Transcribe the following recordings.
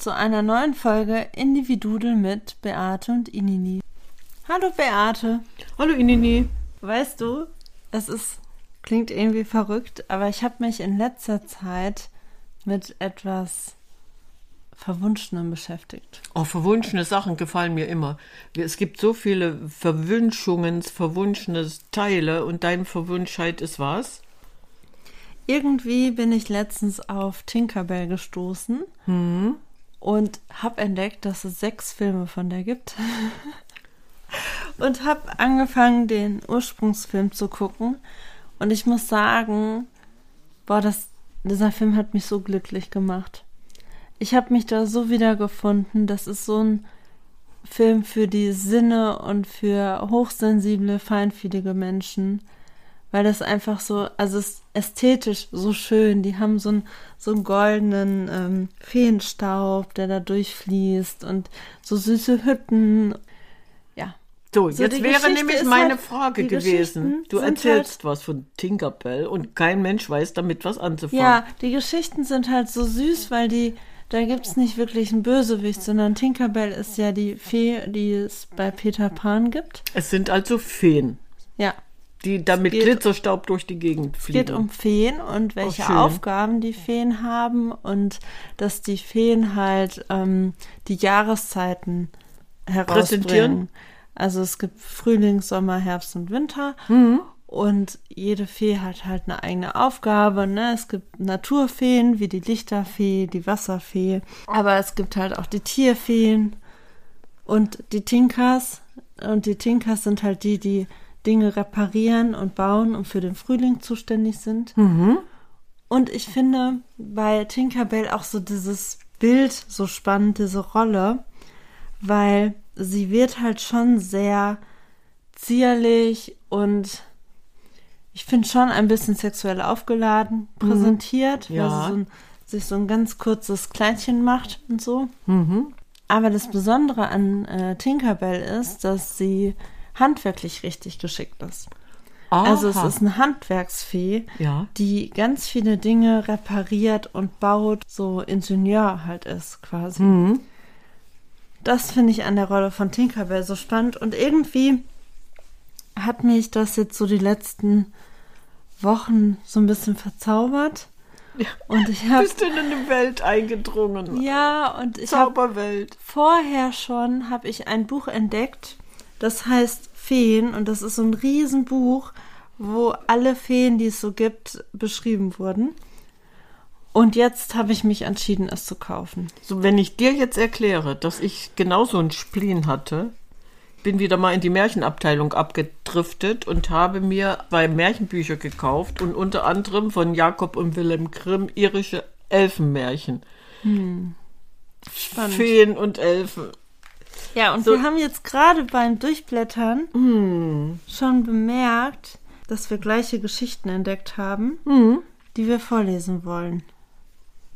Zu einer neuen Folge Individudel mit Beate und Inini. Hallo Beate. Hallo Inini. Weißt du, es ist klingt irgendwie verrückt, aber ich habe mich in letzter Zeit mit etwas Verwunschenem beschäftigt. Oh, verwunschene Sachen gefallen mir immer. Es gibt so viele Verwünschungen, verwunschene Teile und dein Verwunschheit ist was? Irgendwie bin ich letztens auf Tinkerbell gestoßen und habe entdeckt, dass es sechs Filme von der gibt. und habe angefangen, den Ursprungsfilm zu gucken. Und ich muss sagen, boah, das, dieser Film hat mich so glücklich gemacht. Ich habe mich da so wiedergefunden. Das ist so ein Film für die Sinne und für hochsensible, feinfühlige Menschen. Weil das einfach so, also es ist ästhetisch so schön. Die haben so einen, so einen goldenen ähm, Feenstaub, der da durchfließt und so süße Hütten. Ja. So, So, jetzt wäre Geschichte nämlich meine halt- Frage gewesen. Du erzählst was von Tinkerbell und kein Mensch weiß damit was anzufangen. Ja, die Geschichten sind halt so süß, weil die, da gibt's nicht wirklich einen Bösewicht, sondern Tinkerbell ist ja die Fee, die es bei Peter Pan gibt. Es sind also Feen, Ja. Die damit Glitzerstaub durch die Gegend Es fliegen. geht um Feen und welche schön. Aufgaben die Feen haben und dass die Feen halt ähm, die Jahreszeiten herausbringen. Also es gibt Frühling, Sommer, Herbst und Winter. Und jede Fee hat halt eine eigene Aufgabe. Ne? Es gibt Naturfeen wie die Lichterfee, die Wasserfee. Aber es gibt halt auch die Tierfeen und die Tinkers. Und die Tinkers sind halt die, die Dinge reparieren und bauen und für den Frühling zuständig sind. Und ich finde bei Tinkerbell auch so dieses Bild so spannend, diese Rolle, weil sie wird halt schon sehr zierlich und ich finde schon ein bisschen sexuell aufgeladen präsentiert, weil Ja. sie so ein, sich so ein ganz kurzes Kleidchen macht und so. Aber das Besondere an äh, Tinkerbell ist, dass sie handwerklich richtig geschickt ist. Also es Aha. ist eine Handwerksfee, Ja. die ganz viele Dinge repariert und baut, so Ingenieur halt ist quasi. Mhm. Das finde ich an der Rolle von Tinkerbell so spannend und irgendwie hat mich das jetzt so die letzten Wochen so ein bisschen verzaubert. Und ich habe Bist du in eine Welt eingedrungen? ja und ich habe Zauberwelt. vorher schon habe ich ein Buch entdeckt, das heißt Feen und das ist so ein Riesenbuch, wo alle Feen, die es so gibt, beschrieben wurden. Und jetzt habe ich mich entschieden, es zu kaufen. So, wenn ich dir jetzt erkläre, dass ich genauso ein Spleen hatte, bin wieder mal in die Märchenabteilung abgedriftet und habe mir zwei Märchenbücher gekauft und unter anderem von Jakob und Wilhelm Grimm irische Elfenmärchen. Spannend. Feen und Elfen. Ja, und So- wir haben jetzt gerade beim Durchblättern schon bemerkt, dass wir gleiche Geschichten entdeckt haben, die wir vorlesen wollen.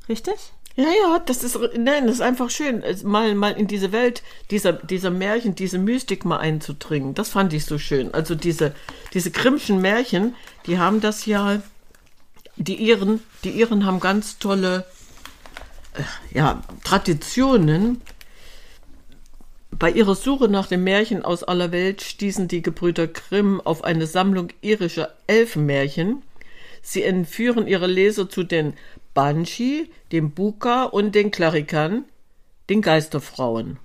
Richtig? Ja, ja, das ist, nein, das ist einfach schön, mal, mal in diese Welt dieser, dieser Märchen, diese Mystik mal einzudringen. Das fand ich so schön. Also diese, diese Grimmschen Märchen, die haben das ja, die Iren, die Iren haben ganz tolle, äh, ja, Traditionen. Bei ihrer Suche nach den Märchen aus aller Welt stießen die Gebrüder Grimm auf eine Sammlung irischer Elfenmärchen. Sie entführen ihre Leser zu den Banshee, dem Buka und den Klarikan, den Geisterfrauen,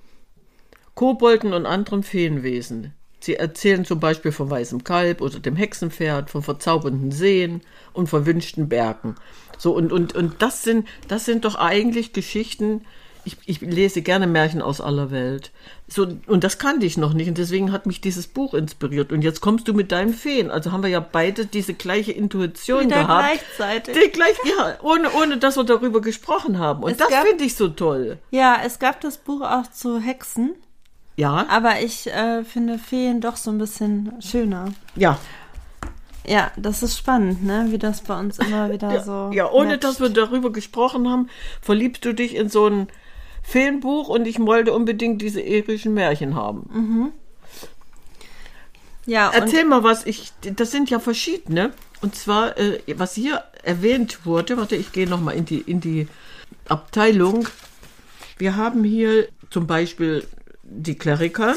Kobolden und anderen Feenwesen. Sie erzählen zum Beispiel vom weißen Kalb oder dem Hexenpferd, von verzaubernden Seen und verwünschten Bergen. So, und, und, und das sind, das sind doch eigentlich Geschichten, ich, ich lese gerne Märchen aus aller Welt. So, und das kannte ich noch nicht. Und deswegen hat mich dieses Buch inspiriert. Und jetzt kommst du mit deinen Feen. Also haben wir ja beide diese gleiche Intuition Wieder gehabt. gleichzeitig. Die gleich, ja, ohne, ohne dass wir darüber gesprochen haben. Und Es das finde ich so toll. Ja, es gab das Buch auch zu Hexen, Ja, aber ich äh, finde Feen doch so ein bisschen schöner. ja. Ja, das ist spannend, ne? Wie das bei uns immer wieder Ja, so. ja, ohne matcht. dass wir darüber gesprochen haben, verliebst du dich in so ein Filmbuch und ich wollte unbedingt diese irischen Märchen haben. Ja, und Erzähl mal was, ich, das sind ja verschiedene. Und zwar, äh, was hier erwähnt wurde, warte, ich gehe nochmal in die, in die Abteilung. Wir haben hier zum Beispiel die Kleriker.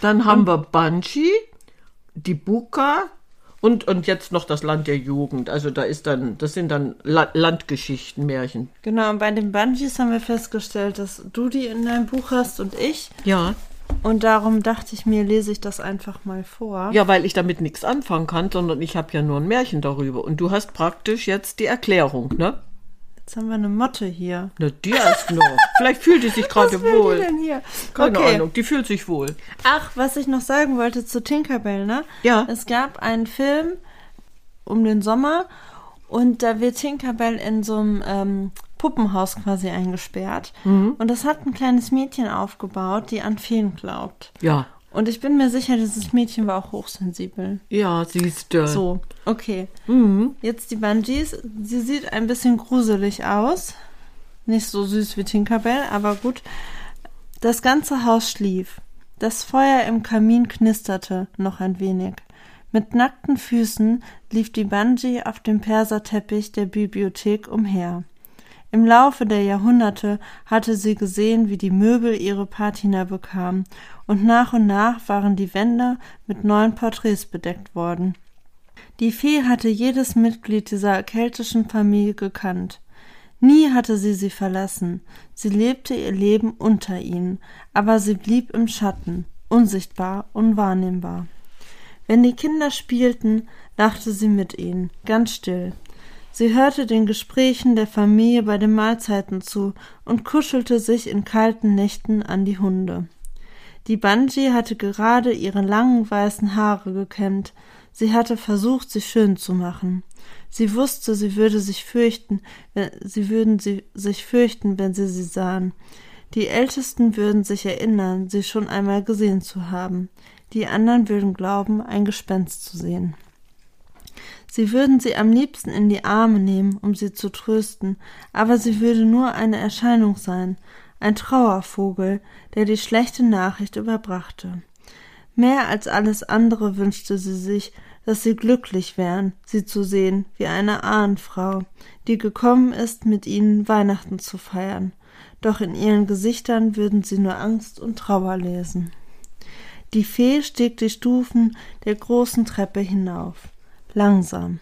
Dann haben wir Banshee, die Buka und, und jetzt noch das Land der Jugend. Also da ist dann, das sind dann La Landgeschichten, Märchen. genau, und bei den Bungees haben wir festgestellt, dass du die in deinem Buch hast und ich. Ja. Und darum dachte ich mir, lese ich das einfach mal vor. Ja, weil ich damit nichts anfangen kann, sondern ich habe ja nur ein Märchen darüber. Und du hast praktisch jetzt die Erklärung, ne? Jetzt haben wir eine Motte hier. Na, die erst noch. Vielleicht fühlt die sich gerade Was wohl. denn hier? Keine okay. Ahnung, die fühlt sich wohl. Ach, was ich noch sagen wollte zu Tinkerbell, ne? Ja. Es gab einen Film um den Sommer und da wird Tinkerbell in so einem ähm, Puppenhaus quasi eingesperrt. Mhm. Und das hat ein kleines Mädchen aufgebaut, die an Feen glaubt. Ja. Und ich bin mir sicher, dieses Mädchen war auch hochsensibel. Ja, siehst du. So, okay. Mhm. Jetzt die Bungees. Sie sieht ein bisschen gruselig aus. Nicht so süß wie Tinkerbell, aber gut. Das ganze Haus schlief. Das Feuer im Kamin knisterte noch ein wenig. Mit nackten Füßen lief die Bungee auf dem Perserteppich der Bibliothek umher. Im Laufe der Jahrhunderte hatte sie gesehen, wie die Möbel ihre Patina bekamen, und nach und nach waren die Wände mit neuen Porträts bedeckt worden. Die Fee hatte jedes Mitglied dieser keltischen Familie gekannt. Nie hatte sie sie verlassen. Sie lebte ihr Leben unter ihnen, aber sie blieb im Schatten, unsichtbar, unwahrnehmbar. Wenn die Kinder spielten, lachte sie mit ihnen, ganz still. Sie hörte den Gesprächen der Familie bei den Mahlzeiten zu und kuschelte sich in kalten Nächten an die Hunde. Die Bungee hatte gerade ihre langen weißen Haare gekämmt. Sie hatte versucht, sie schön zu machen. Sie wusste, sie würde sich fürchten, wenn, sie würden sie sich fürchten, wenn sie sie sahen. Die Ältesten würden sich erinnern, sie schon einmal gesehen zu haben. Die anderen würden glauben, ein Gespenst zu sehen. Sie würden sie am liebsten in die Arme nehmen, um sie zu trösten, aber sie würde nur eine Erscheinung sein, ein Trauervogel, der die schlechte Nachricht überbrachte. Mehr als alles andere wünschte sie sich, dass sie glücklich wären, sie zu sehen, wie eine Ahnenfrau, die gekommen ist, mit ihnen Weihnachten zu feiern. Doch in ihren Gesichtern würden sie nur Angst und Trauer lesen. Die Fee stieg die Stufen der großen Treppe hinauf. Langsam.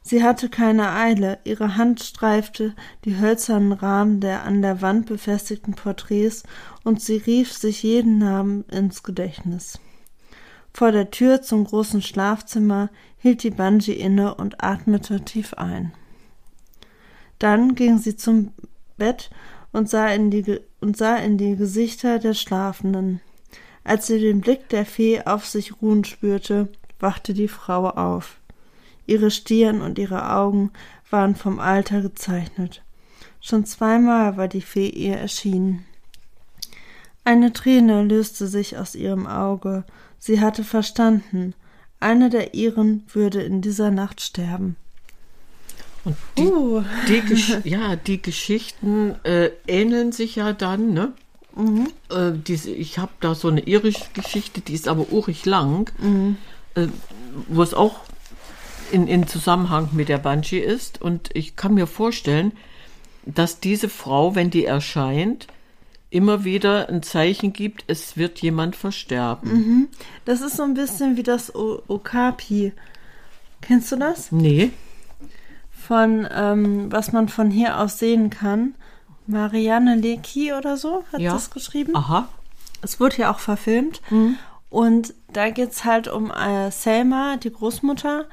Sie hatte keine Eile, ihre Hand streifte die hölzernen Rahmen der an der Wand befestigten Porträts und sie rief sich jeden Namen ins Gedächtnis. Vor der Tür zum großen Schlafzimmer hielt die Bungee inne und atmete tief ein. Dann ging sie zum Bett und sah in die, und sah in die Gesichter der Schlafenden. Als sie den Blick der Fee auf sich ruhen spürte, wachte die Frau auf. Ihre Stirn und ihre Augen waren vom Alter gezeichnet. Schon zweimal war die Fee ihr erschienen. Eine Träne löste sich aus ihrem Auge. Sie hatte verstanden, eine der ihren würde in dieser Nacht sterben. Und die, Uh. die, ja, die Geschichten äh, ähneln sich ja dann, ne? Äh, diese, ich habe da so eine irische Geschichte, die ist aber urig lang, äh, wo es auch in, in Zusammenhang mit der Banshee ist. Und ich kann mir vorstellen, dass diese Frau, wenn die erscheint, immer wieder ein Zeichen gibt, es wird jemand versterben. Das ist so ein bisschen wie das o Okapi. Kennst du das? Nee. Von, ähm, was man von hier aus sehen kann. Marianne Lecki oder so hat Ja. das geschrieben. Aha. Es wurde ja auch verfilmt. Und da geht's halt um äh, Selma, die Großmutter,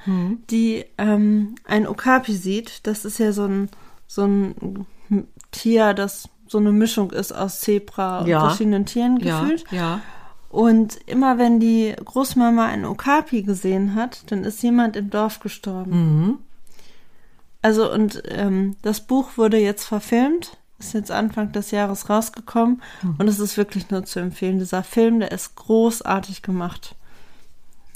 die ähm, ein Okapi sieht. Das ist ja so ein, so ein Tier, das so eine Mischung ist aus Zebra und Ja. verschiedenen Tieren Ja, gefühlt. ja. Und immer wenn die Großmama einen Okapi gesehen hat, dann ist jemand im Dorf gestorben. Mhm. Also und ähm, das Buch wurde jetzt verfilmt, ist jetzt Anfang des Jahres rausgekommen Mhm. und es ist wirklich nur zu empfehlen. Dieser Film, der ist großartig gemacht.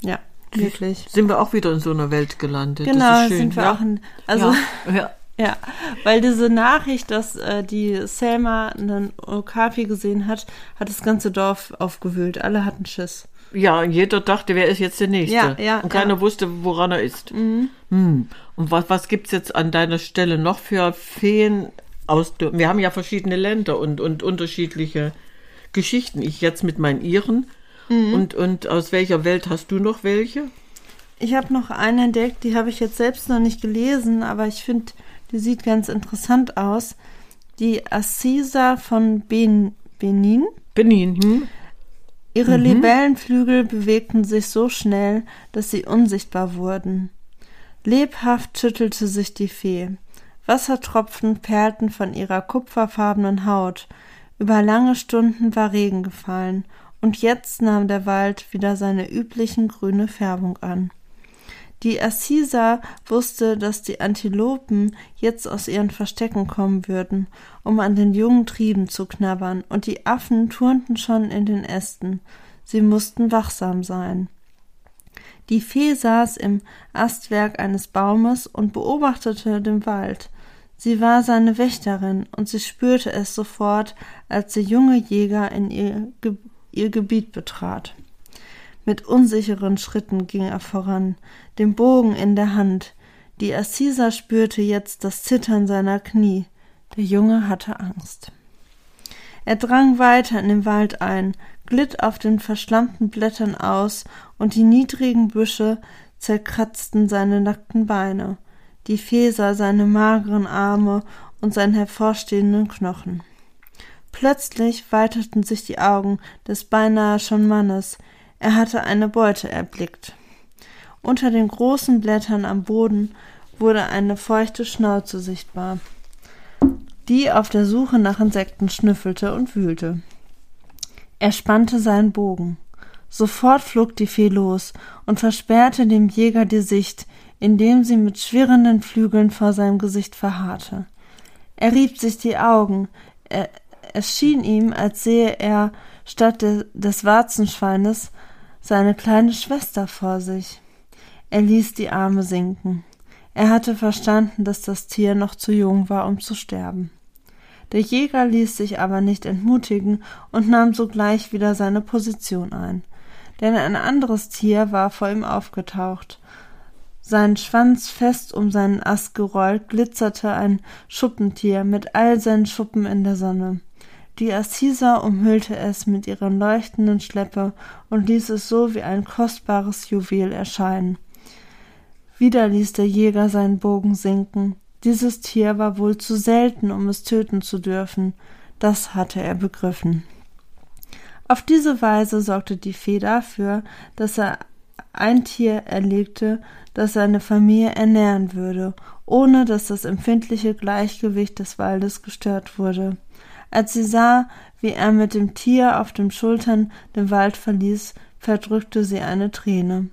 Ja, wirklich. Sind wir auch wieder in so einer Welt gelandet. das Genau, ist schön, sind wir ja? auch in, also ja. ja. ja, weil diese Nachricht, dass äh, die Selma einen Okapi gesehen hat, hat das ganze Dorf aufgewühlt. Alle hatten Schiss. Ja, und jeder dachte, wer ist jetzt der Nächste? Ja, ja, und keiner ja. wusste, woran er ist. Hm. Und was, was gibt's jetzt an deiner Stelle noch für Feen aus Wir haben ja verschiedene Länder und, und unterschiedliche Geschichten. Ich jetzt mit meinen Iren. Mhm. Und, und aus welcher Welt hast du noch welche? Ich habe noch eine entdeckt, die habe ich jetzt selbst noch nicht gelesen, aber ich finde, die sieht ganz interessant aus. Die Assisa von ben Benin. Benin. Hm? Ihre Libellenflügel bewegten sich so schnell, dass sie unsichtbar wurden. Lebhaft schüttelte sich die Fee. Wassertropfen perlten von ihrer kupferfarbenen Haut. Über lange Stunden war Regen gefallen, und jetzt nahm der Wald wieder seine üblichen grüne Färbung an. Die Assisa wusste, dass die Antilopen jetzt aus ihren Verstecken kommen würden, um an den jungen Trieben zu knabbern, und die Affen turnten schon in den Ästen. Sie mussten wachsam sein. Die Fee saß im Astwerk eines Baumes und beobachtete den Wald. Sie war seine Wächterin, und sie spürte es sofort, als der junge Jäger in ihr, Ge ihr Gebiet betrat. Mit unsicheren Schritten ging er voran, den Bogen in der Hand. Die Assisa spürte jetzt das Zittern seiner Knie. Der Junge hatte Angst. Er drang weiter in den Wald ein, glitt auf den verschlammten Blättern aus, und die niedrigen Büsche zerkratzten seine nackten Beine. Die Fee sah seine mageren Arme und seinen hervorstehenden Knochen. Plötzlich weiteten sich die Augen des beinahe schon Mannes. Er hatte eine Beute erblickt. Unter den großen Blättern am Boden wurde eine feuchte Schnauze sichtbar, die auf der Suche nach Insekten schnüffelte und wühlte. Er spannte seinen Bogen. Sofort flog die Fee los und versperrte dem Jäger die Sicht, indem sie mit schwirrenden Flügeln vor seinem Gesicht verharrte. Er rieb sich die Augen. Er, es schien ihm, als sehe er statt de, des Warzenschweines seine kleine Schwester vor sich. Er ließ die Arme sinken. Er hatte verstanden, dass das Tier noch zu jung war, um zu sterben. Der Jäger ließ sich aber nicht entmutigen und nahm sogleich wieder seine Position ein. Denn ein anderes Tier war vor ihm aufgetaucht. Sein Schwanz fest um seinen Ast gerollt, glitzerte ein Schuppentier mit all seinen Schuppen in der Sonne. Die Assisa umhüllte es mit ihrer leuchtenden Schleppe und ließ es so wie ein kostbares Juwel erscheinen. Wieder ließ der Jäger seinen Bogen sinken. Dieses Tier war wohl zu selten, um es töten zu dürfen. Das hatte er begriffen. Auf diese Weise sorgte die Fee dafür, dass er ein Tier erlegte, das seine Familie ernähren würde, ohne dass das empfindliche Gleichgewicht des Waldes gestört wurde. Als sie sah, wie er mit dem Tier auf den Schultern den Wald verließ, verdrückte sie eine Träne.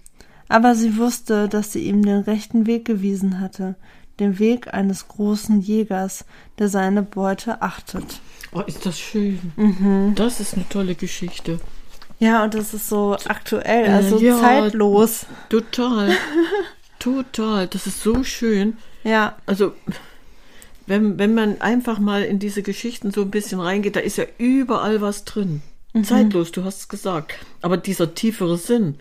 Aber sie wusste, dass sie ihm den rechten Weg gewiesen hatte, den Weg eines großen Jägers, der seine Beute achtet. Oh, ist das schön. Mhm. Das ist eine tolle Geschichte. Ja, und das ist so aktuell, also ja. zeitlos. Total. Total. Das ist so schön. Ja, Also, wenn, wenn man einfach mal in diese Geschichten so ein bisschen reingeht, da ist ja überall was drin. Mhm. Zeitlos, du hast es gesagt. Aber dieser tiefere Sinn,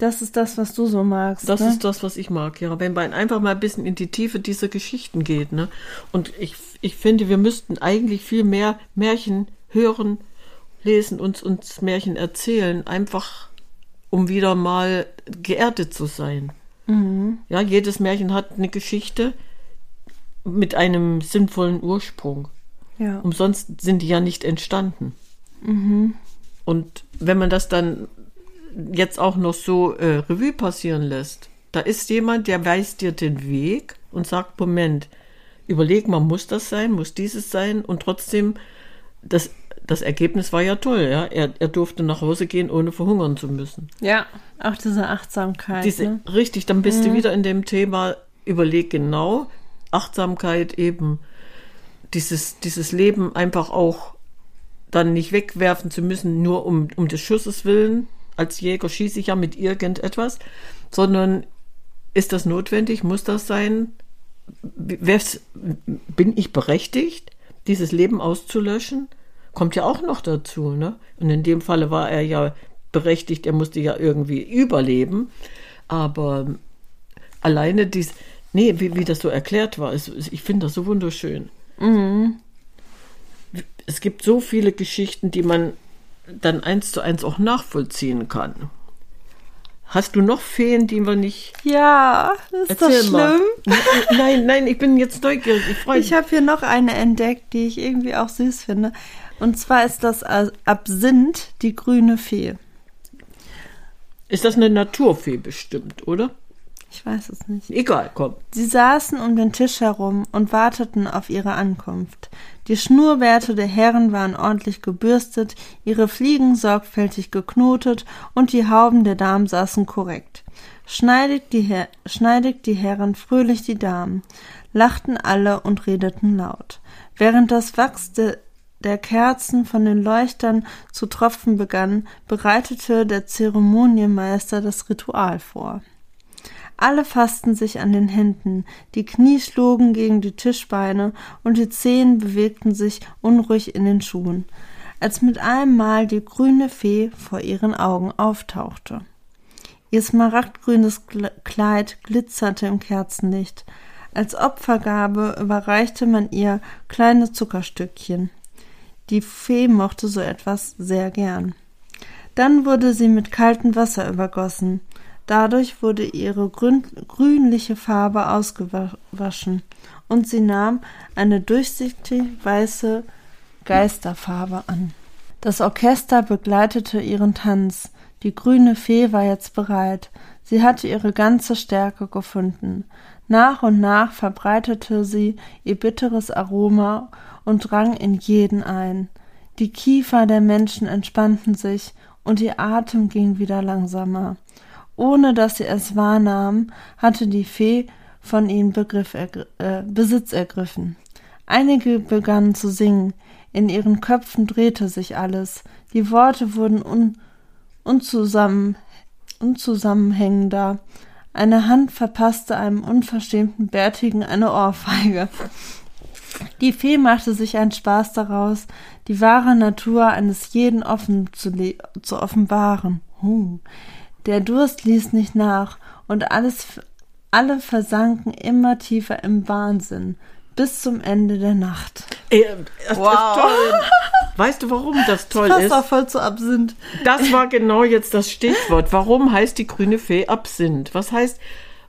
das ist das, was du so magst. das ne? ist das, was ich mag, ja. Wenn man einfach mal ein bisschen in die Tiefe dieser Geschichten geht, ne? Und ich, ich finde, wir müssten eigentlich viel mehr Märchen hören, lesen, uns, uns Märchen erzählen, einfach um wieder mal geerdet zu sein. Mhm. Ja, jedes Märchen hat eine Geschichte mit einem sinnvollen Ursprung. Ja. Umsonst sind die ja nicht entstanden. Mhm. Und wenn man das dann jetzt auch noch so äh, Revue passieren lässt. Da ist jemand, der weist dir den Weg und sagt, Moment, überleg mal, muss das sein, muss dieses sein? Und trotzdem, das, das Ergebnis war ja toll, ja. Er, er durfte nach Hause gehen, ohne verhungern zu müssen. Ja, auch diese Achtsamkeit. Diese, ne? Richtig, dann bist du wieder in dem Thema, überleg genau, Achtsamkeit eben, dieses, dieses Leben einfach auch dann nicht wegwerfen zu müssen, nur um, um des Schusses willen. Als Jäger schieße ich ja mit irgendetwas, sondern ist das notwendig? Muss das sein? Bin ich berechtigt, dieses Leben auszulöschen? Kommt ja auch noch dazu, ne? Und in dem Falle war er ja berechtigt, er musste ja irgendwie überleben. Aber alleine dies, nee, wie, wie das so erklärt war, ist, ich finde das so wunderschön. Mhm. Es gibt so viele Geschichten, die man dann eins zu eins auch nachvollziehen kann. Hast du noch Feen, die wir nicht. Ja, ist das schlimm? Mal. Nein, nein, ich bin jetzt neugierig. Ich freue mich. Ich habe hier noch eine entdeckt, die ich irgendwie auch süß finde. Und zwar ist das Absinth, die grüne Fee. Ist das eine Naturfee bestimmt, oder? Ich weiß es nicht. Egal, komm. Sie saßen um den Tisch herum und warteten auf ihre Ankunft. Die Schnurrbärte der Herren waren ordentlich gebürstet, ihre Fliegen sorgfältig geknotet und die Hauben der Damen saßen korrekt. Schneidig die, Her schneidig die Herren, fröhlich die Damen, lachten alle und redeten laut. Während das Wachs de der Kerzen von den Leuchtern zu tropfen begann, bereitete der Zeremonienmeister das Ritual vor. Alle fassten sich an den Händen, die Knie schlugen gegen die Tischbeine und die Zehen bewegten sich unruhig in den Schuhen, als mit einem Mal die grüne Fee vor ihren Augen auftauchte. Ihr smaragdgrünes Kleid glitzerte im Kerzenlicht. Als Opfergabe überreichte man ihr kleine Zuckerstückchen. Die Fee mochte so etwas sehr gern. Dann wurde sie mit kaltem Wasser übergossen. Dadurch wurde ihre grün grünliche Farbe ausgewaschen und sie nahm eine durchsichtig weiße Geisterfarbe an. Das Orchester begleitete ihren Tanz. Die grüne Fee war jetzt bereit. Sie hatte ihre ganze Stärke gefunden. Nach und nach verbreitete sie ihr bitteres Aroma und drang in jeden ein. Die Kiefer der Menschen entspannten sich und ihr Atem ging wieder langsamer. Ohne dass sie es wahrnahmen, hatte die Fee von ihnen Begriff ergr äh, Besitz ergriffen. Einige begannen zu singen, in ihren Köpfen drehte sich alles, die Worte wurden un unzusammen unzusammenhängender. Eine Hand verpasste einem unverschämten Bärtigen eine Ohrfeige. Die Fee machte sich einen Spaß daraus, die wahre Natur eines jeden offen zu, zu offenbaren. Huh. Der Durst ließ nicht nach, und alles, alle versanken immer tiefer im Wahnsinn, bis zum Ende der Nacht. Ey, das wow. ist toll. Weißt du, warum das toll das ist? Das voll zu Absinth. Das war genau jetzt das Stichwort. Warum heißt die grüne Fee Absinth? Was heißt,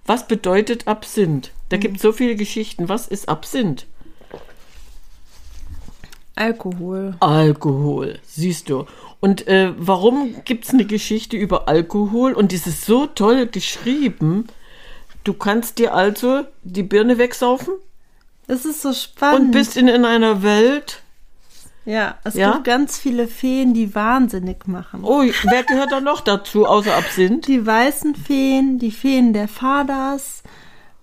was bedeutet Absinth? Da gibt es so viele Geschichten. Was ist Absinth? Alkohol. Alkohol, siehst du. Und äh, warum gibt es eine Geschichte über Alkohol? Und es ist so toll geschrieben. Du kannst dir also die Birne wegsaufen. Das ist so spannend. Und bist in, in einer Welt. Ja, es ja? gibt ganz viele Feen, die wahnsinnig machen. Oh, wer gehört da noch dazu, außer Absinth? Die weißen Feen, die Feen der Fadas,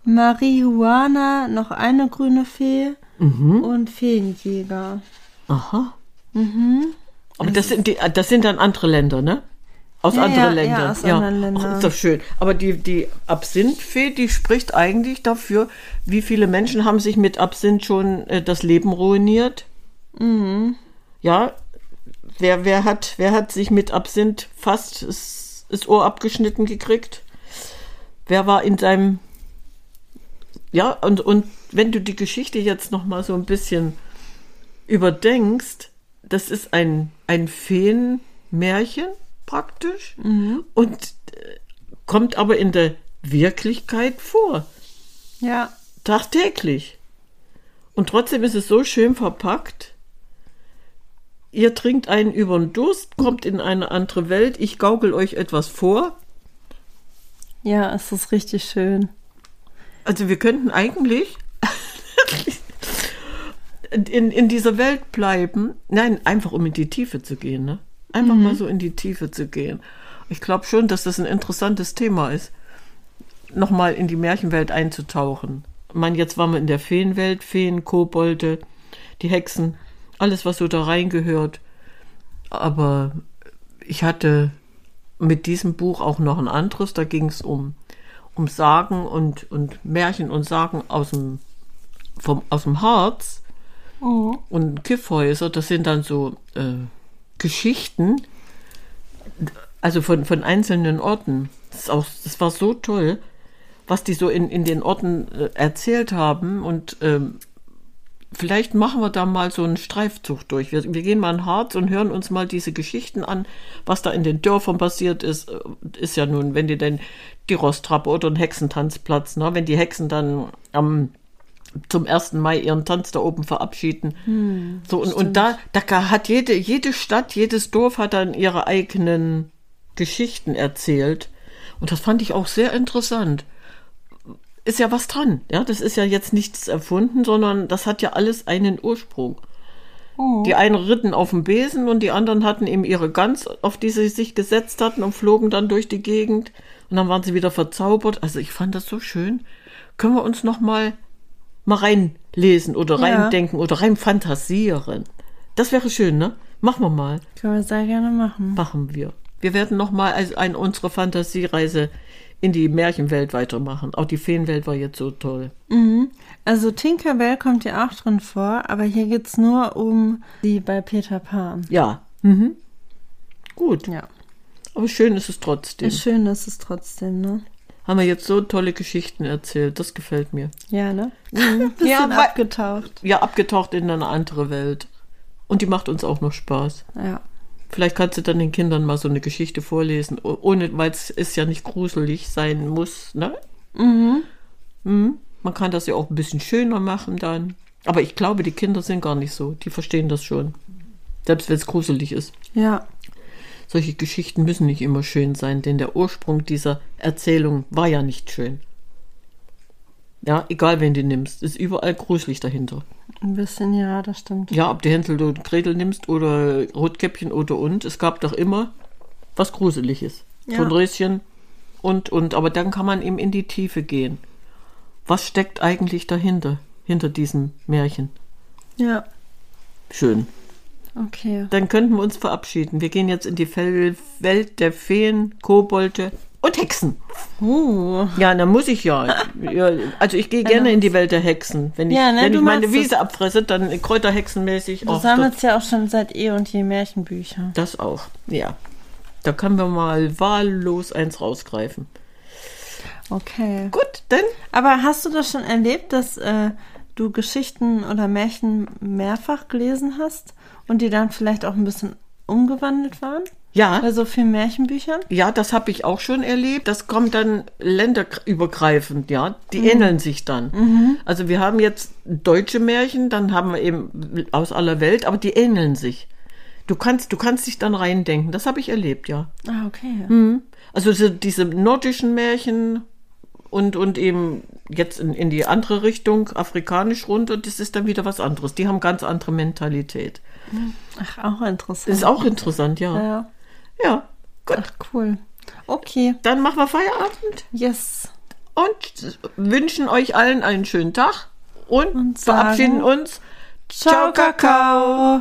Marihuana, noch eine grüne Fee mhm. und Feenjäger. Aha. Mhm. Aber das sind, die, das sind dann andere Länder, ne? Aus ja, anderen ja, Ländern. Ja, aus ja. anderen Ländern. Oh, ist doch schön. Aber die, die Absinthfee, die spricht eigentlich dafür, wie viele Menschen haben sich mit Absinth schon äh, das Leben ruiniert. Mhm. Ja, wer, wer, hat, wer hat sich mit Absinth fast das, das Ohr abgeschnitten gekriegt? Wer war in seinem. Ja, und, und wenn du die Geschichte jetzt noch mal so ein bisschen überdenkst, das ist ein, ein Feenmärchen praktisch mhm. und äh, kommt aber in der Wirklichkeit vor. Ja. Tagtäglich. Und trotzdem ist es so schön verpackt. ihr trinkt einen über den Durst, kommt in eine andere Welt, ich gaukel euch etwas vor. Ja, es ist richtig schön. Also wir könnten eigentlich in, in dieser Welt bleiben. Nein, einfach um in die Tiefe zu gehen. Ne? Einfach mal so in die Tiefe zu gehen. Ich glaube schon, dass das ein interessantes Thema ist, nochmal in die Märchenwelt einzutauchen. Ich meine, jetzt waren wir in der Feenwelt, Feen, Kobolde, die Hexen, alles, was so da reingehört. Aber ich hatte mit diesem Buch auch noch ein anderes, da ging es um, um Sagen und, und Märchen und Sagen aus dem, vom, aus dem Harz und Kiffhäuser, das sind dann so äh, Geschichten, also von, von einzelnen Orten. Das, auch, das war so toll, was die so in, in den Orten äh, erzählt haben. Und ähm, vielleicht machen wir da mal so einen Streifzug durch. Wir, wir gehen mal in Harz und hören uns mal diese Geschichten an, was da in den Dörfern passiert ist. Äh, Ist ja nun, wenn die denn die Rostrappe oder ein Hexentanzplatz, ne? wenn die Hexen dann am zum 1. Mai ihren Tanz da oben verabschieden. so, und, und da, da hat jede, jede Stadt, jedes Dorf hat dann ihre eigenen Geschichten erzählt. Und das fand ich auch sehr interessant. Ist ja was dran, ja. Das ist ja jetzt nichts erfunden, sondern das hat ja alles einen Ursprung. Die einen ritten auf dem Besen und die anderen hatten eben ihre Gans, auf die sie sich gesetzt hatten und flogen dann durch die Gegend. Und dann waren sie wieder verzaubert. Also ich fand das so schön. Können wir uns noch mal mal reinlesen oder Ja. reindenken oder rein fantasieren? Das wäre schön, ne? Machen wir mal. Können wir sehr gerne machen. Machen wir. Wir werden noch mal also ein, unsere Fantasiereise in die Märchenwelt weitermachen. Auch die Feenwelt war jetzt so toll. Also Tinkerbell kommt ja auch drin vor, aber hier geht's nur um die bei Peter Pan. Ja. Mhm. Gut. Ja. Aber schön ist es trotzdem. Schön, ist es trotzdem, ne? Haben wir jetzt so tolle Geschichten erzählt. Das gefällt mir. Ja, ne? Bisschen Ja, abgetaucht. Ja, abgetaucht in eine andere Welt. Und die macht uns auch noch Spaß. Ja. Vielleicht kannst du dann den Kindern mal so eine Geschichte vorlesen, ohne, weil es ja nicht gruselig sein muss, ne? Mhm. Man kann das ja auch ein bisschen schöner machen dann. Aber ich glaube, die Kinder sind gar nicht so. Die verstehen das schon. Selbst wenn es gruselig ist. Ja. Solche Geschichten müssen nicht immer schön sein, denn der Ursprung dieser Erzählung war ja nicht schön. Ja, egal wen du nimmst, ist überall gruselig dahinter. Ein bisschen, ja, das stimmt. Ja, ob du Hänsel und Gretel nimmst oder Rotkäppchen oder und, es gab doch immer was Gruseliges. Ja. So ein Röschen und, und, aber dann kann man eben in die Tiefe gehen. Was steckt eigentlich dahinter, hinter diesem Märchen? Ja. Schön. Okay. Dann könnten wir uns verabschieden. Wir gehen jetzt in die Fel- Welt der Feen, Kobolde und Hexen. Uh. Ja, dann muss ich ja. ja also ich gehe gerne in die Welt der Hexen. Wenn ich, Ja, ne, wenn du ich meine machst das. Wiese abfresse, dann kräuterhexenmäßig. Du auch sammelst ja auch schon seit eh und je Märchenbücher. Das auch, ja. Da können wir mal wahllos eins rausgreifen. Okay. Gut, denn Aber hast du das schon erlebt, dass äh, du Geschichten oder Märchen mehrfach gelesen hast und die dann vielleicht auch ein bisschen umgewandelt waren? ja, Bei so vielen Märchenbüchern? ja, das habe ich auch schon erlebt. Das kommt dann länderübergreifend, ja. Die ähneln sich dann. Also wir haben jetzt deutsche Märchen, dann haben wir eben aus aller Welt, aber die ähneln sich. Du kannst, du kannst dich dann reindenken. Das habe ich erlebt, ja. Ah, okay. Also so diese nordischen Märchen und, und eben jetzt in, in die andere Richtung, afrikanisch runter, das ist dann wieder was anderes. Die haben ganz andere Mentalität. Ach, auch interessant. Ist auch interessant, ja. ja. Ja, gut. Ach, cool. Okay. Dann machen wir Feierabend Yes. und wünschen euch allen einen schönen Tag und, Und verabschieden uns. Ciao, Kakao.